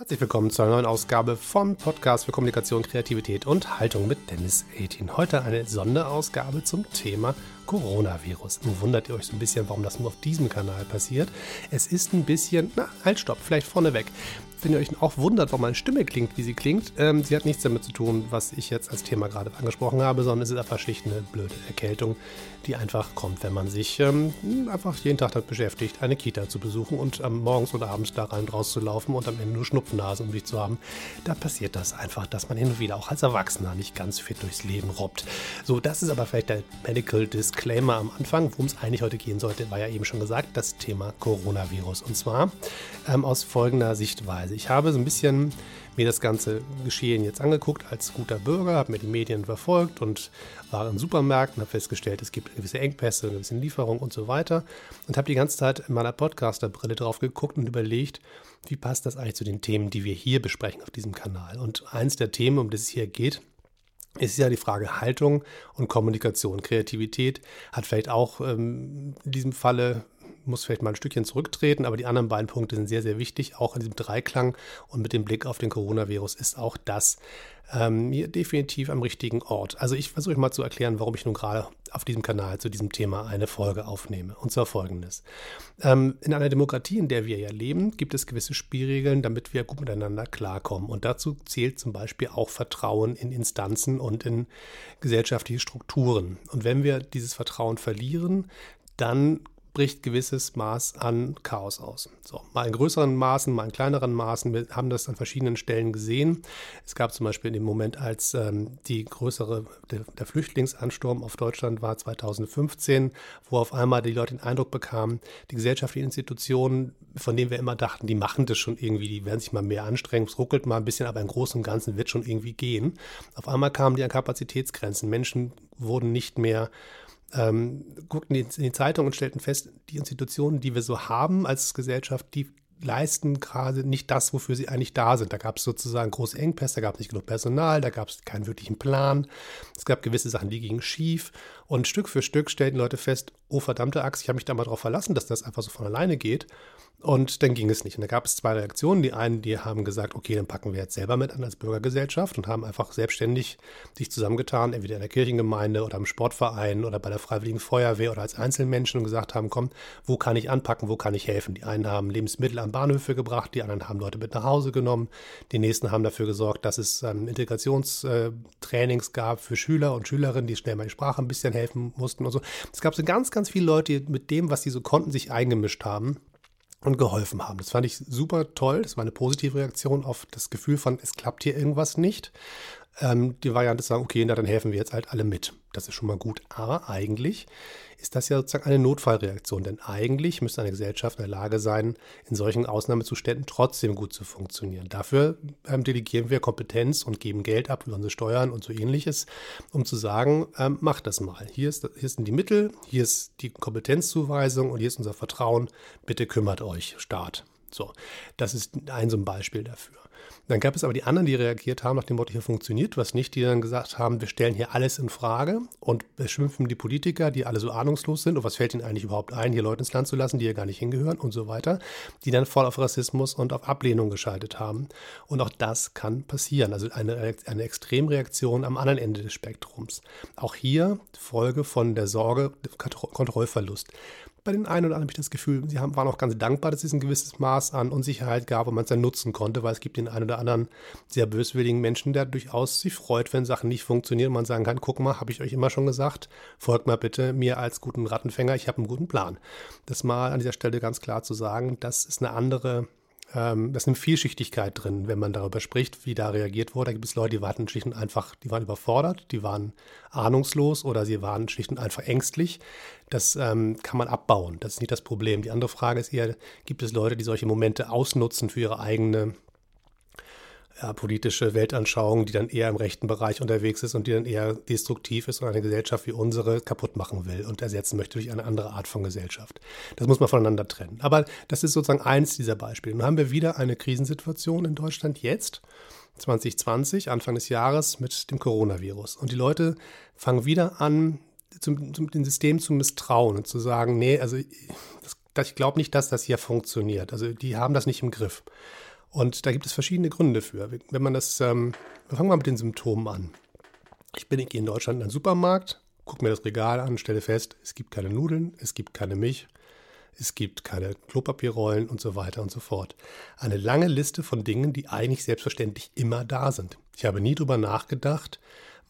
Herzlich willkommen zu einer neuen Ausgabe vom Podcast für Kommunikation, Kreativität und Haltung mit Dennis Etin. Heute eine Sonderausgabe zum Thema Coronavirus. Nun wundert ihr euch so ein bisschen, warum das nur auf diesem Kanal passiert. Es ist ein bisschen, na, halt, stopp, vielleicht vorneweg wenn ihr euch auch wundert, warum meine Stimme klingt, wie sie klingt, ähm, sie hat nichts damit zu tun, was ich jetzt als Thema gerade angesprochen habe, sondern es ist einfach schlicht eine blöde Erkältung, die einfach kommt, wenn man sich ähm, einfach jeden Tag damit beschäftigt, eine Kita zu besuchen und ähm, morgens oder abends da rein und raus zu laufen und am Ende nur Schnupfnasen um sich zu haben. Da passiert das einfach, dass man hin und wieder auch als Erwachsener nicht ganz fit durchs Leben robbt. So, das ist aber vielleicht der Medical Disclaimer am Anfang. Worum es eigentlich heute gehen sollte, war ja eben schon gesagt, das Thema Coronavirus. Und zwar ähm, aus folgender Sichtweise. Ich habe so ein bisschen mir das ganze Geschehen jetzt angeguckt als guter Bürger, habe mir die Medien verfolgt und war in Supermärkten, habe festgestellt, es gibt gewisse Engpässe, eine gewisse Lieferung und so weiter und habe die ganze Zeit in meiner Podcaster-Brille drauf geguckt und überlegt, wie passt das eigentlich zu den Themen, die wir hier besprechen auf diesem Kanal. Und eins der Themen, um das es hier geht, ist ja die Frage Haltung und Kommunikation. Kreativität hat vielleicht auch ähm, in diesem Falle muss vielleicht mal ein Stückchen zurücktreten, aber die anderen beiden Punkte sind sehr, sehr wichtig. Auch in diesem Dreiklang und mit dem Blick auf den Coronavirus ist auch das ähm, definitiv am richtigen Ort. Also ich versuche mal zu erklären, warum ich nun gerade auf diesem Kanal zu diesem Thema eine Folge aufnehme. Und zwar folgendes. Ähm, in einer Demokratie, in der wir ja leben, gibt es gewisse Spielregeln, damit wir gut miteinander klarkommen. Und dazu zählt zum Beispiel auch Vertrauen in Instanzen und in gesellschaftliche Strukturen. Und wenn wir dieses Vertrauen verlieren, dann bricht gewisses Maß an Chaos aus. So, mal in größeren Maßen, mal in kleineren Maßen. Wir haben das an verschiedenen Stellen gesehen. Es gab zum Beispiel in dem Moment, als ähm, die größere, der, der, Flüchtlingsansturm auf Deutschland war 2015, wo auf einmal die Leute den Eindruck bekamen, die gesellschaftlichen Institutionen, von denen wir immer dachten, die machen das schon irgendwie, die werden sich mal mehr anstrengen, es ruckelt mal ein bisschen, aber im Großen und Ganzen wird schon irgendwie gehen. Auf einmal kamen die an Kapazitätsgrenzen. Menschen wurden nicht mehr ähm, guckten in die Zeitung und stellten fest, die Institutionen, die wir so haben als Gesellschaft, die leisten gerade nicht das, wofür sie eigentlich da sind. Da gab es sozusagen große Engpässe, da gab es nicht genug Personal, da gab es keinen wirklichen Plan. Es gab gewisse Sachen, die gingen schief. Und Stück für Stück stellten Leute fest, oh verdammte Axt, ich habe mich da mal drauf verlassen, dass das einfach so von alleine geht. Und dann ging es nicht. Und da gab es zwei Reaktionen. Die einen, die haben gesagt, okay, dann packen wir jetzt selber mit an als Bürgergesellschaft und haben einfach selbstständig sich zusammengetan, entweder in der Kirchengemeinde oder im Sportverein oder bei der Freiwilligen Feuerwehr oder als Einzelmenschen und gesagt haben, komm, wo kann ich anpacken, wo kann ich helfen? Die einen haben Lebensmittel an Bahnhöfe gebracht, die anderen haben Leute mit nach Hause genommen, die nächsten haben dafür gesorgt, dass es ähm, Integrationstrainings gab für Schüler und Schülerinnen, die schnell mal die Sprache ein bisschen helfen mussten und so. Es gab so ganz, ganz viele Leute, mit dem, was sie so konnten, sich eingemischt haben und geholfen haben. Das fand ich super toll. Das war eine positive Reaktion auf das Gefühl von, es klappt hier irgendwas nicht. Ähm, die Variante zu sagen, okay, na, dann helfen wir jetzt halt alle mit. Das ist schon mal gut. Aber eigentlich ist das ja sozusagen eine Notfallreaktion. Denn eigentlich müsste eine Gesellschaft in der Lage sein, in solchen Ausnahmezuständen trotzdem gut zu funktionieren. Dafür ähm, delegieren wir Kompetenz und geben Geld ab über unsere Steuern und so ähnliches, um zu sagen, ähm, macht das mal. Hier, ist, hier sind die Mittel, hier ist die Kompetenzzuweisung und hier ist unser Vertrauen. Bitte kümmert euch, Staat. So, das ist ein so ein Beispiel dafür. Dann gab es aber die anderen, die reagiert haben nach dem Motto, hier funktioniert was nicht, die dann gesagt haben, wir stellen hier alles in Frage und beschimpfen die Politiker, die alle so ahnungslos sind und was fällt ihnen eigentlich überhaupt ein, hier Leute ins Land zu lassen, die hier gar nicht hingehören und so weiter, die dann voll auf Rassismus und auf Ablehnung geschaltet haben. Und auch das kann passieren, also eine, eine Extremreaktion am anderen Ende des Spektrums. Auch hier Folge von der Sorge, Kontrollverlust bei den einen oder anderen habe ich das Gefühl, sie haben, waren auch ganz dankbar, dass es ein gewisses Maß an Unsicherheit gab und man es dann nutzen konnte, weil es gibt den einen oder anderen sehr böswilligen Menschen, der durchaus sich freut, wenn Sachen nicht funktionieren und man sagen kann, guck mal, habe ich euch immer schon gesagt, folgt mal bitte mir als guten Rattenfänger, ich habe einen guten Plan. Das mal an dieser Stelle ganz klar zu sagen, das ist eine andere ähm, das ist eine Vielschichtigkeit drin, wenn man darüber spricht, wie da reagiert wurde. Da gibt es Leute, die waren schlicht und einfach, die waren überfordert, die waren ahnungslos oder sie waren schlicht und einfach ängstlich. Das ähm, kann man abbauen. Das ist nicht das Problem. Die andere Frage ist eher, gibt es Leute, die solche Momente ausnutzen für ihre eigene ja, politische Weltanschauung, die dann eher im rechten Bereich unterwegs ist und die dann eher destruktiv ist und eine Gesellschaft wie unsere kaputt machen will und ersetzen möchte durch eine andere Art von Gesellschaft. Das muss man voneinander trennen. Aber das ist sozusagen eins dieser Beispiele. Nun haben wir wieder eine Krisensituation in Deutschland jetzt, 2020, Anfang des Jahres, mit dem Coronavirus. Und die Leute fangen wieder an, zum, zum, dem System zu misstrauen und zu sagen, nee, also das, ich glaube nicht, dass das hier funktioniert. Also die haben das nicht im Griff. Und da gibt es verschiedene Gründe für. Wenn man das, ähm, fangen wir mit den Symptomen an. Ich bin in Deutschland in einen Supermarkt, gucke mir das Regal an, stelle fest, es gibt keine Nudeln, es gibt keine Milch, es gibt keine Klopapierrollen und so weiter und so fort. Eine lange Liste von Dingen, die eigentlich selbstverständlich immer da sind. Ich habe nie darüber nachgedacht,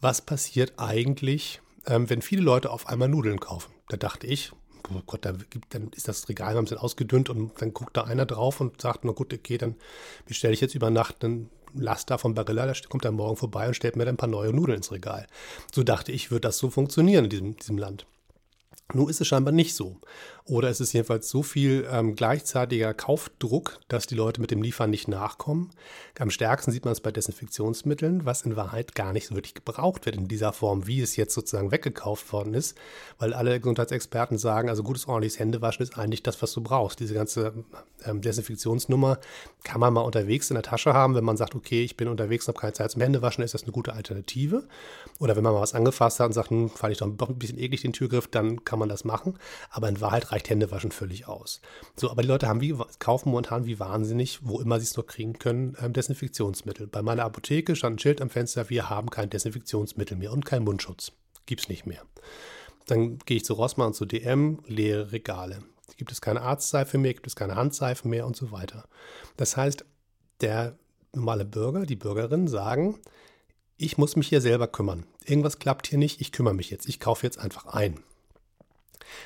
was passiert eigentlich, ähm, wenn viele Leute auf einmal Nudeln kaufen. Da dachte ich, oh Gott, da gibt, dann ist das Regal ein bisschen ausgedünnt und dann guckt da einer drauf und sagt, na gut, okay, dann bestelle ich jetzt über Nacht einen Laster von Barilla, der kommt dann morgen vorbei und stellt mir dann ein paar neue Nudeln ins Regal. So dachte ich, wird das so funktionieren in diesem, diesem Land. Nun ist es scheinbar nicht so. Oder es ist jedenfalls so viel ähm, gleichzeitiger Kaufdruck, dass die Leute mit dem Liefern nicht nachkommen. Am stärksten sieht man es bei Desinfektionsmitteln, was in Wahrheit gar nicht so wirklich gebraucht wird in dieser Form, wie es jetzt sozusagen weggekauft worden ist, weil alle Gesundheitsexperten sagen, also gutes ordentliches Händewaschen ist eigentlich das, was du brauchst. Diese ganze ähm, Desinfektionsnummer kann man mal unterwegs in der Tasche haben, wenn man sagt, okay, ich bin unterwegs und habe keine Zeit zum Händewaschen, ist das eine gute Alternative. Oder wenn man mal was angefasst hat und sagt, hm, fand ich doch ein bisschen eklig den Türgriff, dann kann man das machen. Aber in Wahrheit reicht Händewaschen völlig aus. So, aber die Leute haben wie, kaufen momentan wie wahnsinnig, wo immer sie es nur kriegen können, ähm, Desinfektionsmittel. Bei meiner Apotheke stand ein Schild am Fenster, wir haben kein Desinfektionsmittel mehr und kein Mundschutz. Gibt's nicht mehr. Dann gehe ich zu Rossmann und zu DM, leere Regale. Gibt es keine Arztseife mehr, gibt es keine Handseife mehr und so weiter. Das heißt, der normale Bürger, die Bürgerinnen sagen, ich muss mich hier selber kümmern. Irgendwas klappt hier nicht, ich kümmere mich jetzt. Ich kaufe jetzt einfach ein.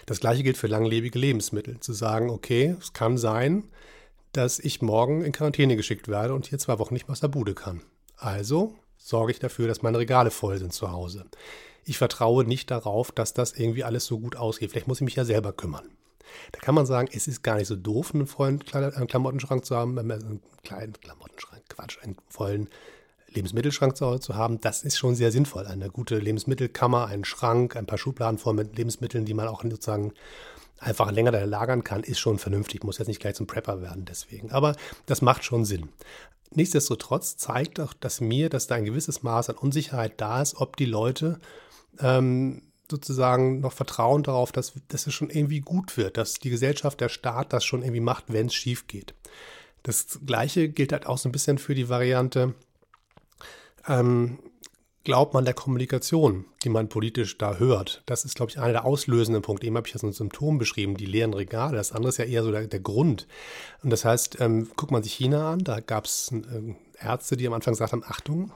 Das gleiche gilt für langlebige Lebensmittel. Zu sagen, okay, es kann sein, dass ich morgen in Quarantäne geschickt werde und hier zwei Wochen nicht mehr aus der Bude kann. Also sorge ich dafür, dass meine Regale voll sind zu Hause. Ich vertraue nicht darauf, dass das irgendwie alles so gut ausgeht. Vielleicht muss ich mich ja selber kümmern. Da kann man sagen, es ist gar nicht so doof, einen vollen Klamottenschrank zu haben, einen kleinen Klamottenschrank, Quatsch, einen vollen Lebensmittelschrank zu zu haben, das ist schon sehr sinnvoll. Eine gute Lebensmittelkammer, einen Schrank, ein paar Schubladen voll mit Lebensmitteln, die man auch sozusagen einfach länger da lagern kann, ist schon vernünftig. Muss jetzt nicht gleich zum Prepper werden deswegen. Aber das macht schon Sinn. Nichtsdestotrotz zeigt auch das mir, dass da ein gewisses Maß an Unsicherheit da ist, ob die Leute ähm, sozusagen noch vertrauen darauf, dass, dass es schon irgendwie gut wird, dass die Gesellschaft, der Staat das schon irgendwie macht, wenn es schief geht. Das Gleiche gilt halt auch so ein bisschen für die Variante, ähm, glaubt man der Kommunikation, die man politisch da hört. Das ist, glaube ich, einer der auslösenden Punkte. Eben habe ich das ein Symptom beschrieben, die leeren Regale. Das andere ist ja eher so der, der Grund. Und das heißt, ähm, guckt man sich China an, da gab es äh, Ärzte, die am Anfang gesagt haben, Achtung,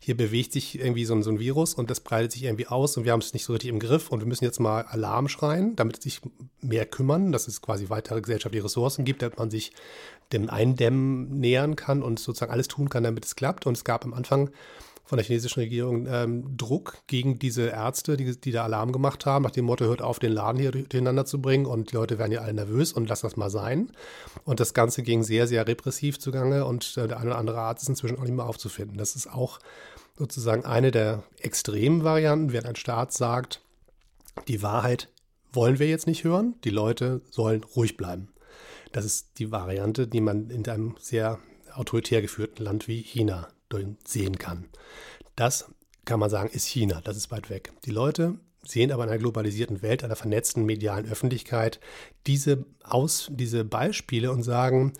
hier bewegt sich irgendwie so ein, so ein, Virus und das breitet sich irgendwie aus und wir haben es nicht so richtig im Griff und wir müssen jetzt mal Alarm schreien, damit sich mehr kümmern, dass es quasi weitere gesellschaftliche Ressourcen gibt, damit man sich dem Eindämmen nähern kann und sozusagen alles tun kann, damit es klappt. Und es gab am Anfang von der chinesischen Regierung ähm, Druck gegen diese Ärzte, die, die da Alarm gemacht haben, nach dem Motto, hört auf, den Laden hier durcheinander zu bringen und die Leute werden ja alle nervös und lass das mal sein. Und das Ganze ging sehr, sehr repressiv zugange und äh, der eine oder andere Arzt ist inzwischen auch nicht mehr aufzufinden. Das ist auch sozusagen eine der extremen Varianten, wenn ein Staat sagt, die Wahrheit wollen wir jetzt nicht hören, die Leute sollen ruhig bleiben. Das ist die Variante, die man in einem sehr autoritär geführten Land wie China sehen kann. Das kann man sagen, ist China, das ist weit weg. Die Leute sehen aber in einer globalisierten Welt, einer vernetzten medialen Öffentlichkeit diese, Aus, diese Beispiele und sagen,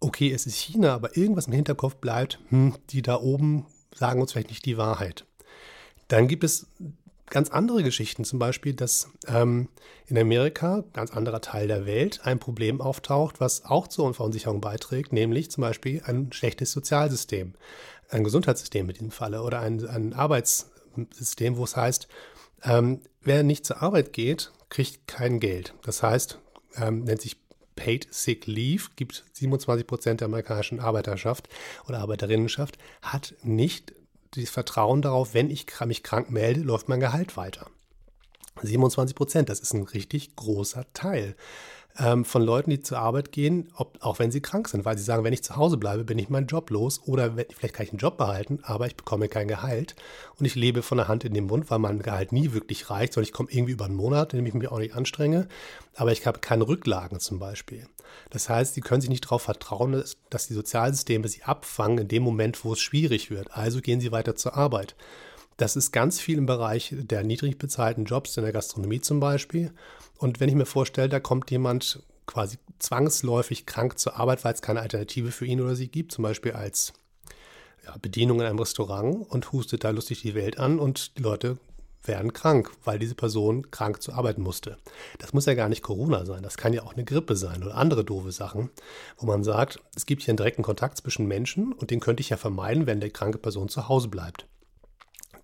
okay, es ist China, aber irgendwas im Hinterkopf bleibt, hm, die da oben sagen uns vielleicht nicht die Wahrheit. Dann gibt es ganz andere Geschichten, zum Beispiel, dass ähm, in Amerika, ganz anderer Teil der Welt, ein Problem auftaucht, was auch zur Verunsicherung beiträgt, nämlich zum Beispiel ein schlechtes Sozialsystem ein Gesundheitssystem in diesem Falle oder ein, ein Arbeitssystem, wo es heißt, ähm, wer nicht zur Arbeit geht, kriegt kein Geld. Das heißt, ähm, nennt sich Paid Sick Leave, gibt 27 Prozent der amerikanischen Arbeiterschaft oder Arbeiterinnenschaft, hat nicht das Vertrauen darauf, wenn ich mich krank melde, läuft mein Gehalt weiter. 27 Prozent, das ist ein richtig großer Teil ähm, von Leuten, die zur Arbeit gehen, ob, auch wenn sie krank sind, weil sie sagen, wenn ich zu Hause bleibe, bin ich meinen Job los oder wenn, vielleicht kann ich einen Job behalten, aber ich bekomme kein Gehalt und ich lebe von der Hand in den Mund, weil mein Gehalt nie wirklich reicht, sondern ich komme irgendwie über einen Monat, in dem ich mich auch nicht anstrenge, aber ich habe keine Rücklagen zum Beispiel. Das heißt, sie können sich nicht darauf vertrauen, dass, dass die Sozialsysteme sie abfangen in dem Moment, wo es schwierig wird. Also gehen sie weiter zur Arbeit. Das ist ganz viel im Bereich der niedrig bezahlten Jobs, in der Gastronomie zum Beispiel. Und wenn ich mir vorstelle, da kommt jemand quasi zwangsläufig krank zur Arbeit, weil es keine Alternative für ihn oder sie gibt, zum Beispiel als ja, Bedienung in einem Restaurant und hustet da lustig die Welt an und die Leute werden krank, weil diese Person krank zu arbeiten musste. Das muss ja gar nicht Corona sein, das kann ja auch eine Grippe sein oder andere doofe Sachen, wo man sagt, es gibt hier einen direkten Kontakt zwischen Menschen und den könnte ich ja vermeiden, wenn die kranke Person zu Hause bleibt.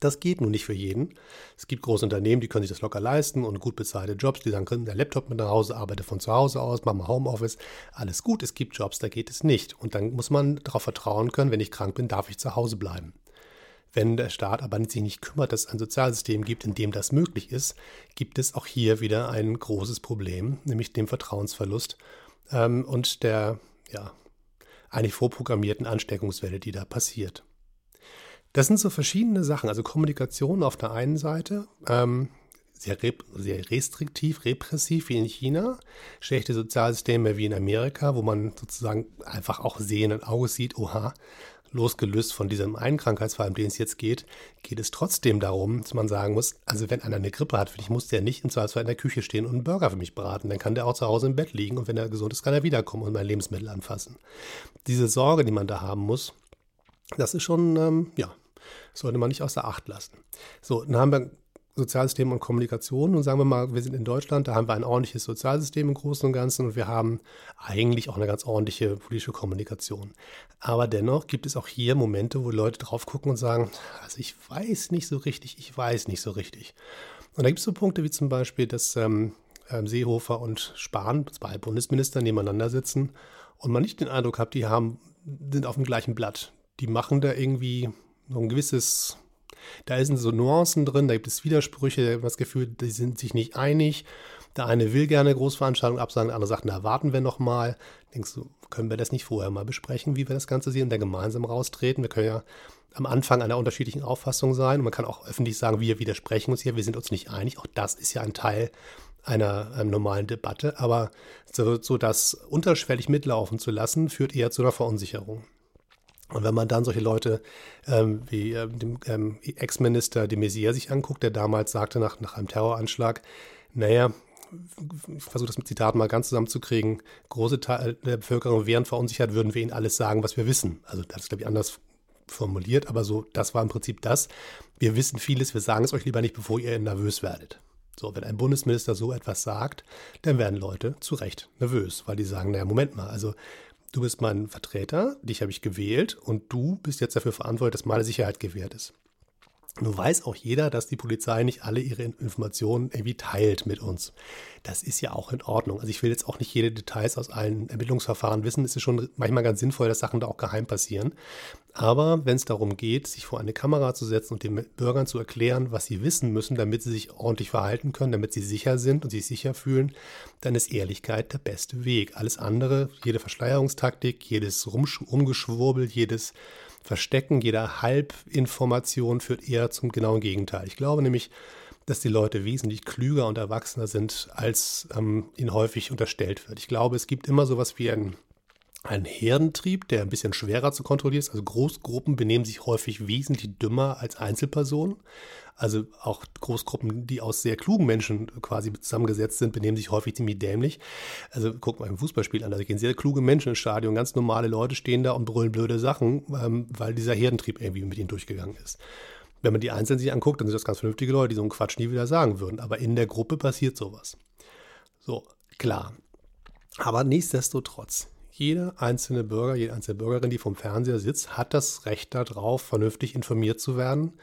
Das geht nun nicht für jeden. Es gibt große Unternehmen, die können sich das locker leisten und gut bezahlte Jobs, die sagen, können der Laptop mit nach Hause, arbeite von zu Hause aus, mach mal Homeoffice. Alles gut, es gibt Jobs, da geht es nicht. Und dann muss man darauf vertrauen können, wenn ich krank bin, darf ich zu Hause bleiben. Wenn der Staat aber sich nicht kümmert, dass es ein Sozialsystem gibt, in dem das möglich ist, gibt es auch hier wieder ein großes Problem, nämlich den Vertrauensverlust ähm, und der ja, eigentlich vorprogrammierten Ansteckungswelle, die da passiert. Das sind so verschiedene Sachen, also Kommunikation auf der einen Seite, ähm, sehr, sehr restriktiv, repressiv wie in China, schlechte Sozialsysteme wie in Amerika, wo man sozusagen einfach auch sehenden Auges sieht, oha, losgelöst von diesem einen Krankheitsfall, um den es jetzt geht, geht es trotzdem darum, dass man sagen muss, also wenn einer eine Grippe hat, ich muss der nicht im Zweifelsfall in der Küche stehen und einen Burger für mich braten. Dann kann der auch zu Hause im Bett liegen und wenn er gesund ist, kann er wiederkommen und mein Lebensmittel anfassen. Diese Sorge, die man da haben muss, das ist schon, ähm, ja, sollte man nicht außer Acht lassen. So, dann haben wir Sozialsystem und Kommunikation. Und sagen wir mal, wir sind in Deutschland, da haben wir ein ordentliches Sozialsystem im Großen und Ganzen und wir haben eigentlich auch eine ganz ordentliche politische Kommunikation. Aber dennoch gibt es auch hier Momente, wo Leute drauf gucken und sagen, also ich weiß nicht so richtig, ich weiß nicht so richtig. Und da gibt es so Punkte wie zum Beispiel, dass ähm, ähm, Seehofer und Spahn, zwei Bundesminister nebeneinander sitzen und man nicht den Eindruck hat, die haben, sind auf dem gleichen Blatt. Die machen da irgendwie so ein gewisses da sind so Nuancen drin, da gibt es Widersprüche, da hat das Gefühl, die sind sich nicht einig. Der eine will gerne Großveranstaltungen absagen, der andere sagt, na, warten wir noch mal. Denkst du, können wir das nicht vorher mal besprechen, wie wir das Ganze sehen und dann gemeinsam raustreten? Wir können ja am Anfang einer unterschiedlichen Auffassung sein und man kann auch öffentlich sagen, wir widersprechen uns hier, wir sind uns nicht einig. Auch das ist ja ein Teil einer, einer normalen Debatte, aber so, so das unterschwellig mitlaufen zu lassen, führt eher zu einer Verunsicherung. Und wenn man dann solche Leute ähm, wie äh, dem ähm, Ex-Minister de Maizière sich anguckt, der damals sagte nach, nach einem Terroranschlag, naja, ich versuche das mit Zitaten mal ganz zusammenzukriegen, große Teile der Bevölkerung wären verunsichert, würden wir ihnen alles sagen, was wir wissen. Also das ist, glaube ich, anders formuliert, aber so, das war im Prinzip das. Wir wissen vieles, wir sagen es euch lieber nicht, bevor ihr nervös werdet. So, wenn ein Bundesminister so etwas sagt, dann werden Leute zu Recht nervös, weil die sagen, naja, Moment mal, also du bist mein Vertreter, dich habe ich gewählt und du bist jetzt dafür verantwortlich, dass meine Sicherheit gewährt ist. Nun weiß auch jeder, dass die Polizei nicht alle ihre Informationen irgendwie teilt mit uns. Das ist ja auch in Ordnung. Also ich will jetzt auch nicht jede Details aus allen Ermittlungsverfahren wissen. Es ist schon manchmal ganz sinnvoll, dass Sachen da auch geheim passieren. Aber wenn es darum geht, sich vor eine Kamera zu setzen und den Bürgern zu erklären, was sie wissen müssen, damit sie sich ordentlich verhalten können, damit sie sicher sind und sich sicher fühlen, dann ist Ehrlichkeit der beste Weg. Alles andere, jede Verschleierungstaktik, jedes Rumgeschwurbel, jedes Verstecken jeder Halbinformation führt eher zum genauen Gegenteil. Ich glaube nämlich, dass die Leute wesentlich klüger und erwachsener sind, als ähm, ihnen häufig unterstellt wird. Ich glaube, es gibt immer sowas wie ein ein Herdentrieb, der ein bisschen schwerer zu kontrollieren ist. Also Großgruppen benehmen sich häufig wesentlich dümmer als Einzelpersonen. Also auch Großgruppen, die aus sehr klugen Menschen quasi zusammengesetzt sind, benehmen sich häufig ziemlich dämlich. Also guck mal im Fußballspiel an, da gehen sehr kluge Menschen ins Stadion, ganz normale Leute stehen da und brüllen blöde Sachen, ähm, weil dieser Herdentrieb irgendwie mit ihnen durchgegangen ist. Wenn man die Einzelnen sich anguckt, dann sind das ganz vernünftige Leute, die so einen Quatsch nie wieder sagen würden. Aber in der Gruppe passiert sowas. So, klar. Aber nichtsdestotrotz, jeder einzelne Bürger, jede einzelne Bürgerin, die vom Fernseher sitzt, hat das Recht darauf, vernünftig informiert zu werden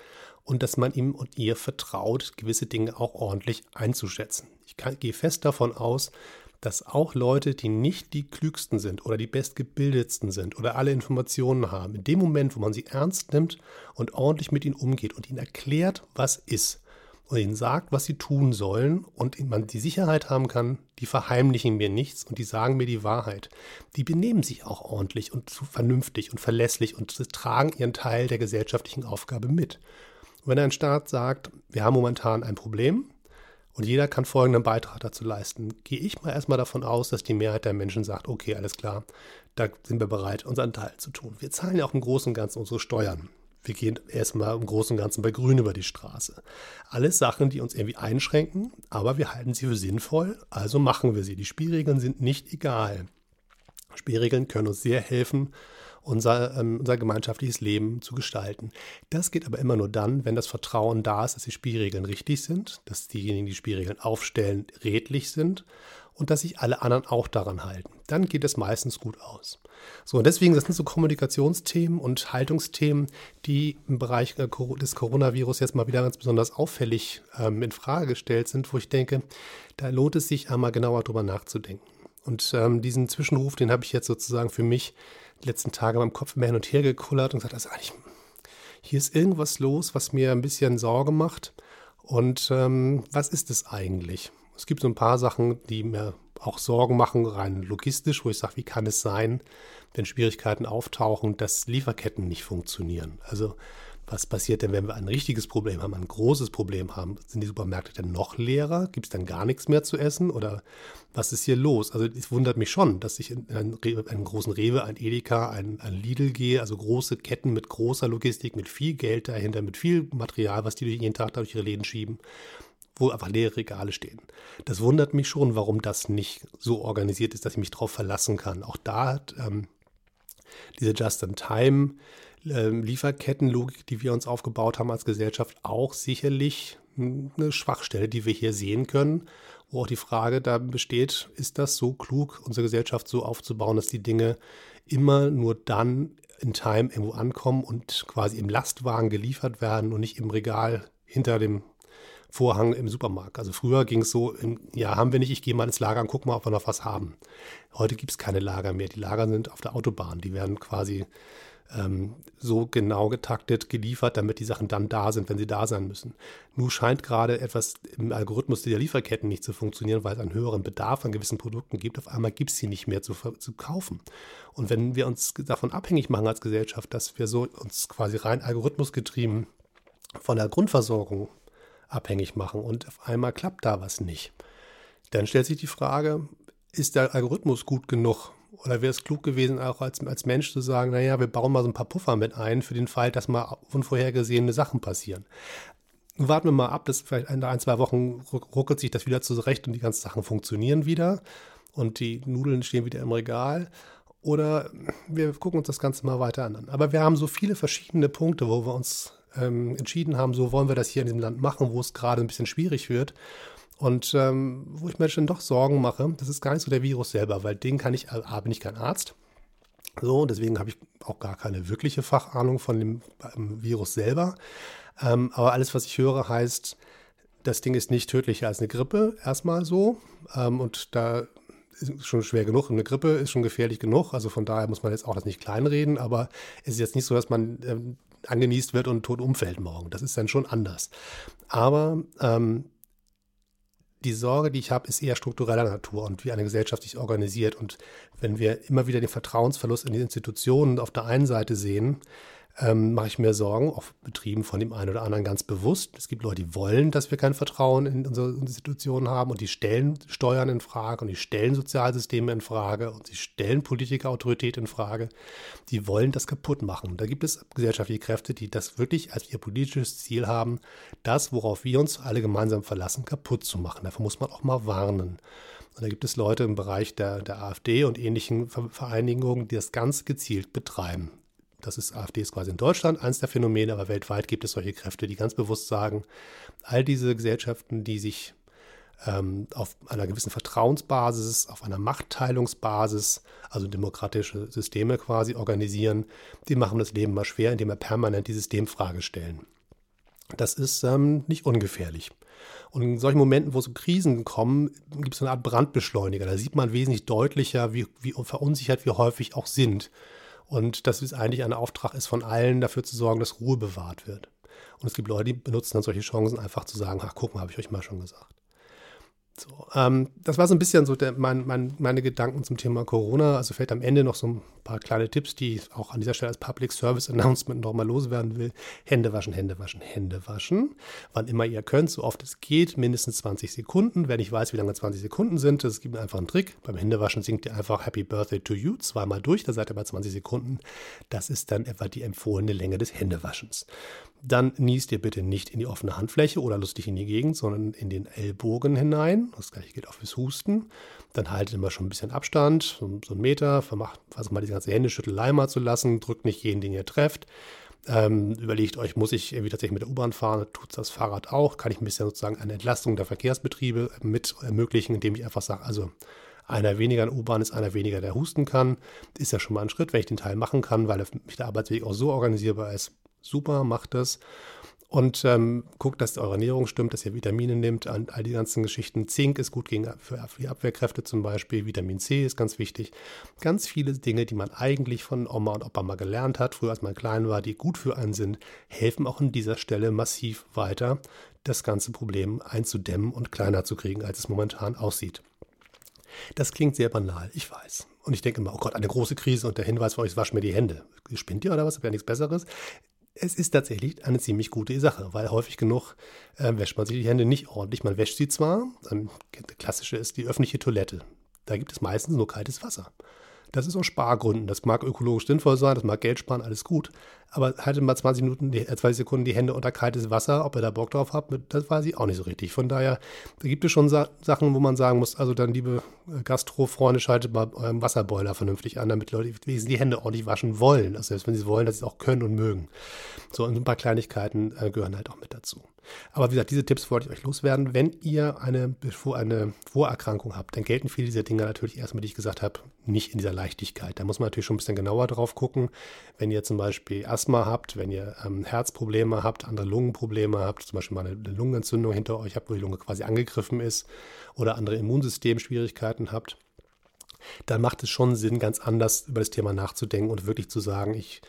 und dass man ihm und ihr vertraut, gewisse Dinge auch ordentlich einzuschätzen. Ich kann, gehe fest davon aus, dass auch Leute, die nicht die klügsten sind oder die bestgebildetsten sind oder alle Informationen haben, in dem Moment, wo man sie ernst nimmt und ordentlich mit ihnen umgeht und ihnen erklärt, was ist, ihnen sagt, was sie tun sollen und man die Sicherheit haben kann, die verheimlichen mir nichts und die sagen mir die Wahrheit. Die benehmen sich auch ordentlich und vernünftig und verlässlich und tragen ihren Teil der gesellschaftlichen Aufgabe mit. Und wenn ein Staat sagt, wir haben momentan ein Problem und jeder kann folgenden Beitrag dazu leisten, gehe ich mal erstmal davon aus, dass die Mehrheit der Menschen sagt, okay, alles klar, da sind wir bereit, unseren Teil zu tun. Wir zahlen ja auch im Großen und Ganzen unsere Steuern wir gehen erstmal im Großen und Ganzen bei Grün über die Straße. Alles Sachen, die uns irgendwie einschränken, aber wir halten sie für sinnvoll, also machen wir sie. Die Spielregeln sind nicht egal. Spielregeln können uns sehr helfen, unser, ähm, unser gemeinschaftliches Leben zu gestalten. Das geht aber immer nur dann, wenn das Vertrauen da ist, dass die Spielregeln richtig sind, dass diejenigen, die Spielregeln aufstellen, redlich sind und dass sich alle anderen auch daran halten. Dann geht es meistens gut aus. So, und deswegen, das sind so Kommunikationsthemen und Haltungsthemen, die im Bereich äh, des Coronavirus jetzt mal wieder ganz besonders auffällig ähm, in Frage gestellt sind, wo ich denke, da lohnt es sich einmal genauer drüber nachzudenken. Und ähm, diesen Zwischenruf, den habe ich jetzt sozusagen für mich die letzten Tage meinem Kopf mehr hin und her gekullert und gesagt, also eigentlich, hier ist irgendwas los, was mir ein bisschen Sorge macht. Und ähm, was ist es eigentlich? Es gibt so ein paar Sachen, die mir auch Sorgen machen, rein logistisch, wo ich sage, wie kann es sein, wenn Schwierigkeiten auftauchen, dass Lieferketten nicht funktionieren? Also was passiert denn, wenn wir ein richtiges Problem haben, ein großes Problem haben? Sind die Supermärkte denn noch leerer? Gibt es dann gar nichts mehr zu essen? Oder was ist hier los? Also es wundert mich schon, dass ich in einen, einen großen Rewe, ein Edeka, ein, ein, Lidl gehe, also große Ketten mit großer Logistik, mit viel Geld dahinter, mit viel Material, was die jeden Tag durch ihre Läden schieben wo einfach leere Regale stehen. Das wundert mich schon, warum das nicht so organisiert ist, dass ich mich darauf verlassen kann. Auch da hat ähm, diese Just-in-Time ähm, die wir uns aufgebaut haben als Gesellschaft, auch sicherlich eine Schwachstelle, die wir hier sehen können, wo auch die Frage da besteht, ist das so klug, unsere Gesellschaft so aufzubauen, dass die Dinge immer nur dann in Time irgendwo ankommen und quasi im Lastwagen geliefert werden und nicht im Regal hinter dem Vorhang im Supermarkt. Also früher ging es so, ja, haben wir nicht, ich gehe mal ins Lager und gucke mal, ob wir noch was haben. Heute gibt es keine Lager mehr. Die Lager sind auf der Autobahn. Die werden quasi ähm, so genau getaktet geliefert, damit die Sachen dann da sind, wenn sie da sein müssen. Nur scheint gerade etwas im Algorithmus der Lieferketten nicht zu funktionieren, weil es einen höheren Bedarf an gewissen Produkten gibt. Auf einmal gibt es sie nicht mehr zu, zu kaufen. Und wenn wir uns davon abhängig machen als Gesellschaft, dass wir so uns quasi rein algorithmusgetrieben von der Grundversorgung abhängig machen und auf einmal klappt da was nicht, dann stellt sich die Frage, ist der Algorithmus gut genug, oder wäre es klug gewesen, auch als, als Mensch zu sagen, naja, wir bauen mal so ein paar Puffer mit ein für den Fall, dass mal unvorhergesehene Sachen passieren. Warten wir mal ab, dass vielleicht in ein, zwei Wochen ruckelt sich das wieder zurecht und die ganzen Sachen funktionieren wieder und die Nudeln stehen wieder im Regal. Oder wir gucken uns das Ganze mal weiter an. Aber wir haben so viele verschiedene Punkte, wo wir uns ähm, entschieden haben, so wollen wir das hier in diesem Land machen, wo es gerade ein bisschen schwierig wird. Und ähm, wo ich mir schon doch Sorgen mache, das ist gar nicht so der Virus selber, weil den kann ich, A, bin ich kein Arzt. So, deswegen habe ich auch gar keine wirkliche Fachahnung von dem ähm, Virus selber. Ähm, aber alles, was ich höre, heißt, das Ding ist nicht tödlicher als eine Grippe, erstmal so. Ähm, und da ist schon schwer genug. Eine Grippe ist schon gefährlich genug. Also von daher muss man jetzt auch das nicht kleinreden. Aber es ist jetzt nicht so, dass man ähm, angenießt wird und tot umfällt morgen. Das ist dann schon anders. Aber ähm, die Sorge, die ich habe, ist eher struktureller Natur und wie eine Gesellschaft sich organisiert. Und wenn wir immer wieder den Vertrauensverlust in die Institutionen auf der einen Seite sehen, ähm, mache ich mir Sorgen, auch betrieben von dem einen oder anderen ganz bewusst. Es gibt Leute, die wollen, dass wir kein Vertrauen in unsere Institutionen haben und die stellen Steuern in Frage und die stellen Sozialsysteme in Frage und sie stellen Politikerautorität in Frage. Die wollen das kaputt machen. Da gibt es gesellschaftliche Kräfte, die das wirklich als ihr politisches Ziel haben, das, worauf wir uns alle gemeinsam verlassen, kaputt zu machen. Davon muss man auch mal warnen. Und da gibt es Leute im Bereich der, der AfD und ähnlichen Vereinigungen, die das ganz gezielt betreiben. Das ist AfD ist quasi in Deutschland eines der Phänomene, aber weltweit gibt es solche Kräfte, die ganz bewusst sagen, all diese Gesellschaften, die sich ähm, auf einer gewissen Vertrauensbasis, auf einer Machtteilungsbasis, also demokratische Systeme quasi organisieren, die machen das Leben mal schwer, indem wir permanent die Systemfrage stellen. Das ist ähm, nicht ungefährlich. Und in solchen Momenten, wo so Krisen kommen, gibt es eine Art Brandbeschleuniger. Da sieht man wesentlich deutlicher, wie, wie verunsichert wir häufig auch sind. Und dass es eigentlich ein Auftrag ist von allen, dafür zu sorgen, dass Ruhe bewahrt wird. Und es gibt Leute, die benutzen dann solche Chancen einfach zu sagen, ach guck mal, habe ich euch mal schon gesagt. So, ähm, das war so ein bisschen so der, mein, mein, meine Gedanken zum Thema Corona. Also vielleicht am Ende noch so ein paar kleine Tipps, die ich auch an dieser Stelle als Public Service Announcement nochmal loswerden will. Hände waschen, Hände waschen, Hände waschen. Wann immer ihr könnt, so oft es geht, mindestens 20 Sekunden. Wer nicht weiß, wie lange 20 Sekunden sind, es gibt einfach einen Trick. Beim Händewaschen singt ihr einfach Happy Birthday to you zweimal durch, da seid ihr bei 20 Sekunden. Das ist dann etwa die empfohlene Länge des Händewaschens. Dann niest ihr bitte nicht in die offene Handfläche oder lustig in die Gegend, sondern in den Ellbogen hinein. Das gleiche gilt auch fürs Husten. Dann haltet immer schon ein bisschen Abstand, so, so einen Meter. Vermacht, versucht mal die ganze Händeschüttelei mal zu lassen. Drückt nicht jeden, den ihr trefft. Ähm, überlegt euch, muss ich irgendwie tatsächlich mit der U-Bahn fahren? Tut das Fahrrad auch? Kann ich ein bisschen sozusagen eine Entlastung der Verkehrsbetriebe mit ermöglichen, indem ich einfach sage, also einer weniger in U-Bahn ist einer weniger, der husten kann. Ist ja schon mal ein Schritt, wenn ich den Teil machen kann, weil mich der Arbeitsweg auch so organisierbar ist, super, macht das. Und ähm, guckt, dass eure Ernährung stimmt, dass ihr Vitamine nehmt, all die ganzen Geschichten. Zink ist gut gegen für, für die Abwehrkräfte zum Beispiel, Vitamin C ist ganz wichtig. Ganz viele Dinge, die man eigentlich von Oma und Opa mal gelernt hat, früher als man klein war, die gut für einen sind, helfen auch an dieser Stelle massiv weiter, das ganze Problem einzudämmen und kleiner zu kriegen, als es momentan aussieht. Das klingt sehr banal, ich weiß. Und ich denke immer, oh Gott, eine große Krise und der Hinweis für euch, wasch mir die Hände. Spinnt ihr oder was? Habt ihr nichts Besseres? Es ist tatsächlich eine ziemlich gute Sache, weil häufig genug äh, wäscht man sich die Hände nicht ordentlich. Man wäscht sie zwar, ähm, der klassische ist die öffentliche Toilette. Da gibt es meistens nur kaltes Wasser. Das ist aus Spargründen. Das mag ökologisch sinnvoll sein, das mag Geld sparen, alles gut. Aber haltet mal 20 Minuten, die, 20 äh, Sekunden die Hände unter kaltes Wasser, ob ihr da Bock drauf habt, das weiß ich auch nicht so richtig. Von daher, da gibt es schon Sa Sachen, wo man sagen muss, also dann, liebe äh, Gastro-Freunde, schaltet mal euren Wasserboiler vernünftig an, damit Leute die Hände ordentlich waschen wollen. Also selbst wenn sie wollen, dass sie es auch können und mögen. So, und ein paar Kleinigkeiten äh, gehören halt auch mit dazu. Aber wie gesagt, diese Tipps wollte ich euch loswerden. Wenn ihr eine, eine Vorerkrankung habt, dann gelten viele dieser Dinge natürlich erstmal, die ich gesagt habe, nicht in dieser Leichtigkeit. Da muss man natürlich schon ein bisschen genauer drauf gucken. Wenn ihr zum Beispiel Asthma habt, wenn ihr ähm, Herzprobleme habt, andere Lungenprobleme habt, zum Beispiel mal eine Lungenentzündung hinter euch habt, wo die Lunge quasi angegriffen ist oder andere Immunsystemschwierigkeiten habt, dann macht es schon Sinn, ganz anders über das Thema nachzudenken und wirklich zu sagen, ich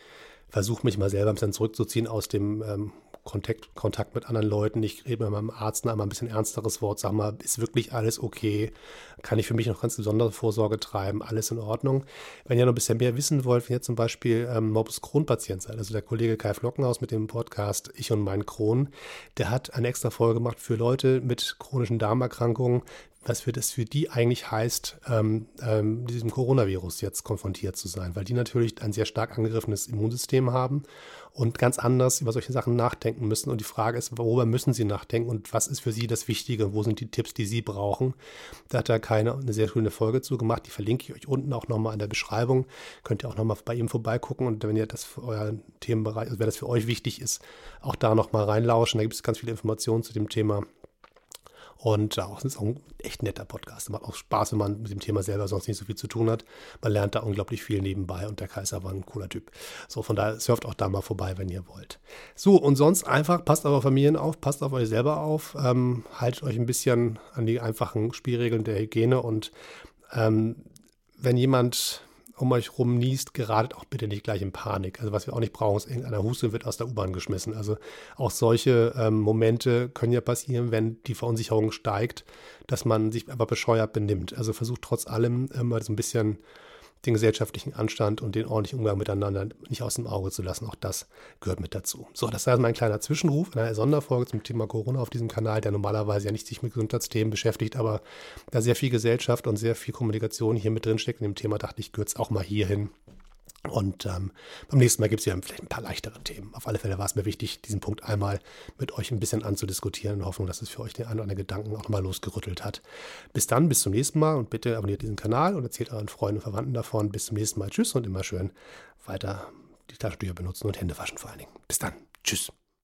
versuche mich mal selber ein bisschen zurückzuziehen aus dem ähm, Kontakt, Kontakt mit anderen Leuten. Ich rede mit meinem Arzt einmal ein bisschen ernsteres Wort, sag mal, ist wirklich alles okay? Kann ich für mich noch ganz besondere Vorsorge treiben? Alles in Ordnung? Wenn ihr noch ein bisschen mehr wissen wollt, wenn ihr zum Beispiel ähm, Morbus Crohn-Patient seid, also der Kollege Kai Flockenhaus mit dem Podcast Ich und mein Crohn, der hat eine extra Folge gemacht für Leute mit chronischen Darmerkrankungen, was für das für die eigentlich heißt, ähm, ähm, diesem Coronavirus jetzt konfrontiert zu sein, weil die natürlich ein sehr stark angegriffenes Immunsystem haben und ganz anders über solche Sachen nachdenken müssen. Und die Frage ist, worüber müssen sie nachdenken und was ist für sie das Wichtige? Wo sind die Tipps, die sie brauchen? Da hat er keine eine sehr schöne Folge zu gemacht. Die verlinke ich euch unten auch nochmal in der Beschreibung. Könnt ihr auch nochmal bei ihm vorbeigucken und wenn ihr das für euren Themenbereich, also wenn das für euch wichtig ist, auch da nochmal reinlauschen. Da gibt es ganz viele Informationen zu dem Thema. Und auch, es ist auch ein echt netter Podcast. Macht auch Spaß, wenn man mit dem Thema selber sonst nicht so viel zu tun hat. Man lernt da unglaublich viel nebenbei und der Kaiser war ein cooler Typ. So, von daher surft auch da mal vorbei, wenn ihr wollt. So, und sonst einfach, passt auf eure Familien auf, passt auf euch selber auf, ähm, haltet euch ein bisschen an die einfachen Spielregeln der Hygiene und ähm, wenn jemand um euch rum niest, geratet auch bitte nicht gleich in Panik. Also was wir auch nicht brauchen, ist irgendeiner Huste wird aus der U-Bahn geschmissen. Also auch solche ähm, Momente können ja passieren, wenn die Verunsicherung steigt, dass man sich einfach bescheuert benimmt. Also versucht trotz allem immer so ein bisschen den gesellschaftlichen Anstand und den ordentlichen Umgang miteinander nicht aus dem Auge zu lassen. Auch das gehört mit dazu. So, das war mein kleiner Zwischenruf in einer Sonderfolge zum Thema Corona auf diesem Kanal, der normalerweise ja nicht sich mit Gesundheitsthemen beschäftigt, aber da sehr viel Gesellschaft und sehr viel Kommunikation hier mit drinsteckt in dem Thema, dachte ich, gehört es auch mal hierhin. Und ähm, beim nächsten Mal gibt es ja vielleicht ein paar leichtere Themen. Auf alle Fälle war es mir wichtig, diesen Punkt einmal mit euch ein bisschen anzudiskutieren, in Hoffnung, dass es für euch den einen oder anderen Gedanken auch mal losgerüttelt hat. Bis dann, bis zum nächsten Mal und bitte abonniert diesen Kanal und erzählt euren Freunden und Verwandten davon. Bis zum nächsten Mal. Tschüss und immer schön weiter die Taschentücher benutzen und Hände waschen vor allen Dingen. Bis dann. Tschüss.